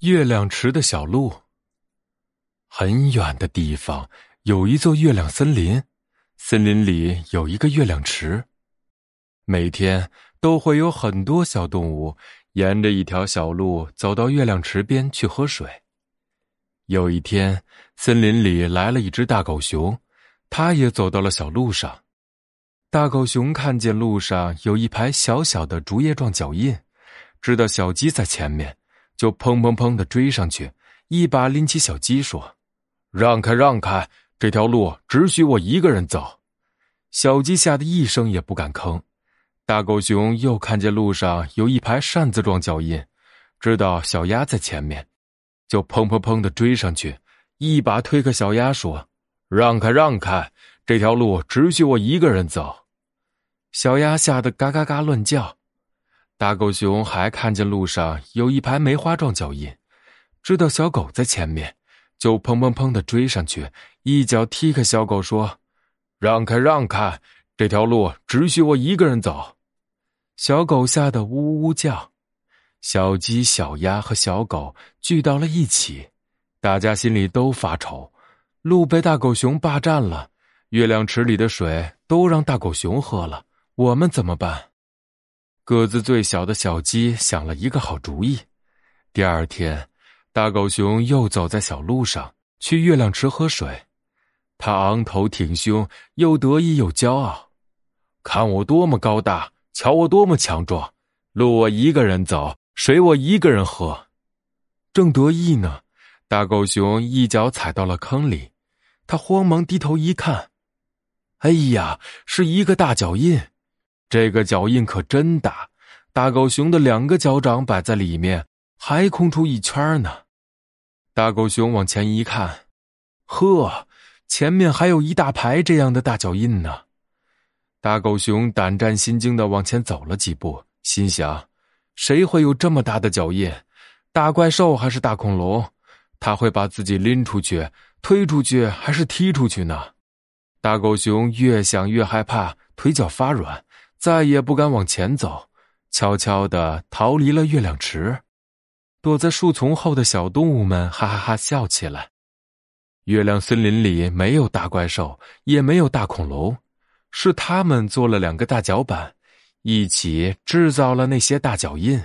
月亮池的小路。很远的地方有一座月亮森林，森林里有一个月亮池，每天都会有很多小动物沿着一条小路走到月亮池边去喝水。有一天，森林里来了一只大狗熊，它也走到了小路上。大狗熊看见路上有一排小小的竹叶状脚印，知道小鸡在前面。就砰砰砰的追上去，一把拎起小鸡，说：“让开，让开，这条路只许我一个人走。”小鸡吓得一声也不敢吭。大狗熊又看见路上有一排扇子状脚印，知道小鸭在前面，就砰砰砰的追上去，一把推开小鸭，说：“让开，让开，这条路只许我一个人走。”小鸭吓得嘎嘎嘎乱叫。大狗熊还看见路上有一排梅花状脚印，知道小狗在前面，就砰砰砰的追上去，一脚踢开小狗，说：“让开，让开，这条路只许我一个人走。”小狗吓得呜呜叫。小鸡、小鸭和小狗聚到了一起，大家心里都发愁：路被大狗熊霸占了，月亮池里的水都让大狗熊喝了，我们怎么办？个子最小的小鸡想了一个好主意。第二天，大狗熊又走在小路上去月亮池喝水。他昂头挺胸，又得意又骄傲。看我多么高大，瞧我多么强壮，路我一个人走，水我一个人喝。正得意呢，大狗熊一脚踩到了坑里。他慌忙低头一看，哎呀，是一个大脚印。这个脚印可真大，大狗熊的两个脚掌摆在里面，还空出一圈呢。大狗熊往前一看，呵，前面还有一大排这样的大脚印呢。大狗熊胆战心惊的往前走了几步，心想：谁会有这么大的脚印？大怪兽还是大恐龙？他会把自己拎出去、推出去，还是踢出去呢？大狗熊越想越害怕，腿脚发软。再也不敢往前走，悄悄地逃离了月亮池。躲在树丛后的小动物们哈哈哈笑起来。月亮森林里没有大怪兽，也没有大恐龙，是他们做了两个大脚板，一起制造了那些大脚印。